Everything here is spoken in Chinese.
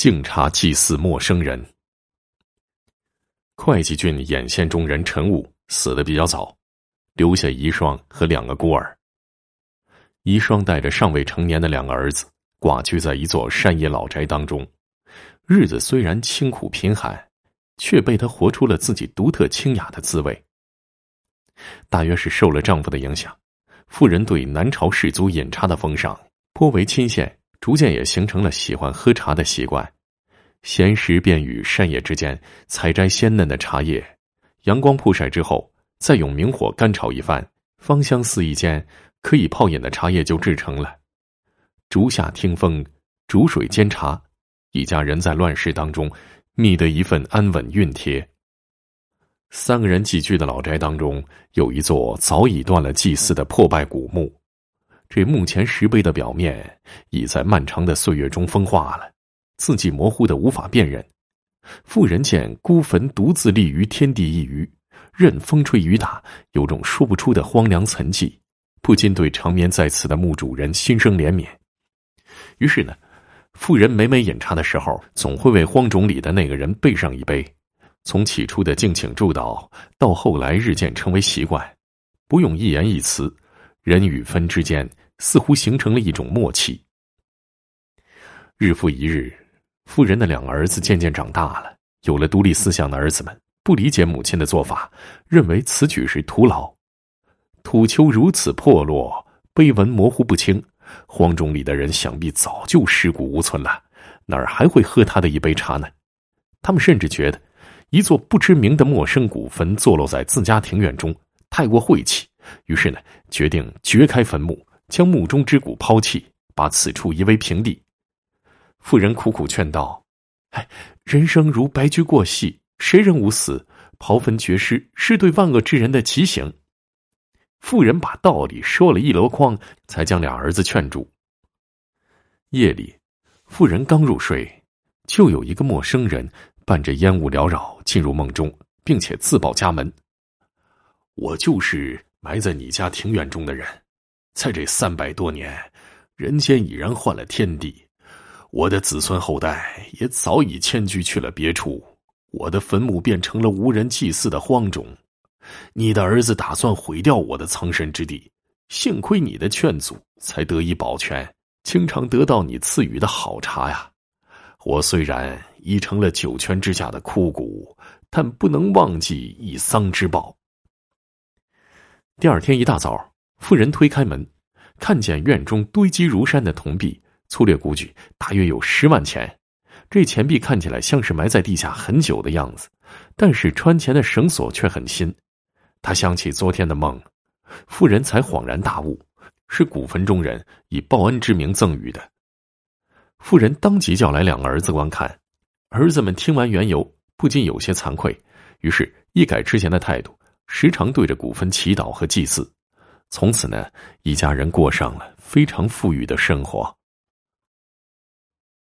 敬茶祭祀陌生人。会稽郡眼县中人陈武死的比较早，留下遗孀和两个孤儿。遗孀带着尚未成年的两个儿子，寡居在一座山野老宅当中，日子虽然清苦贫寒，却被她活出了自己独特清雅的滋味。大约是受了丈夫的影响，妇人对南朝士族饮茶的风尚颇为亲羡。逐渐也形成了喜欢喝茶的习惯，闲时便与山野之间采摘鲜嫩的茶叶，阳光曝晒之后，再用明火干炒一番，芳香四溢间，可以泡饮的茶叶就制成了。竹下听风，煮水煎茶，一家人在乱世当中觅得一份安稳熨帖。三个人寄居的老宅当中，有一座早已断了祭祀的破败古墓。这墓前石碑的表面已在漫长的岁月中风化了，字迹模糊的无法辨认。妇人见孤坟独自立于天地一隅，任风吹雨打，有种说不出的荒凉沉寂，不禁对长眠在此的墓主人心生怜悯。于是呢，妇人每每饮茶的时候，总会为荒冢里的那个人备上一杯。从起初的敬请祝祷，到后来日渐成为习惯，不用一言一词。人与坟之间似乎形成了一种默契。日复一日，富人的两个儿子渐渐长大了，有了独立思想的儿子们不理解母亲的做法，认为此举是徒劳。土丘如此破落，碑文模糊不清，荒冢里的人想必早就尸骨无存了，哪儿还会喝他的一杯茶呢？他们甚至觉得，一座不知名的陌生古坟坐落在自家庭院中，太过晦气。于是呢，决定掘开坟墓，将墓中之骨抛弃，把此处夷为平地。妇人苦苦劝道：“哎，人生如白驹过隙，谁人无死？刨坟掘尸是对万恶之人的奇刑。”妇人把道理说了一箩筐，才将俩儿子劝住。夜里，妇人刚入睡，就有一个陌生人伴着烟雾缭绕进入梦中，并且自报家门：“我就是。”埋在你家庭院中的人，在这三百多年，人间已然换了天地，我的子孙后代也早已迁居去了别处，我的坟墓变成了无人祭祀的荒冢。你的儿子打算毁掉我的藏身之地，幸亏你的劝阻，才得以保全，经常得到你赐予的好茶呀。我虽然已成了九泉之下的枯骨，但不能忘记一丧之报。第二天一大早，妇人推开门，看见院中堆积如山的铜币，粗略估计大约有十万钱。这钱币看起来像是埋在地下很久的样子，但是穿钱的绳索却很新。他想起昨天的梦，妇人才恍然大悟，是古坟中人以报恩之名赠予的。妇人当即叫来两个儿子观看，儿子们听完缘由，不禁有些惭愧，于是一改之前的态度。时常对着古坟祈祷和祭祀，从此呢，一家人过上了非常富裕的生活。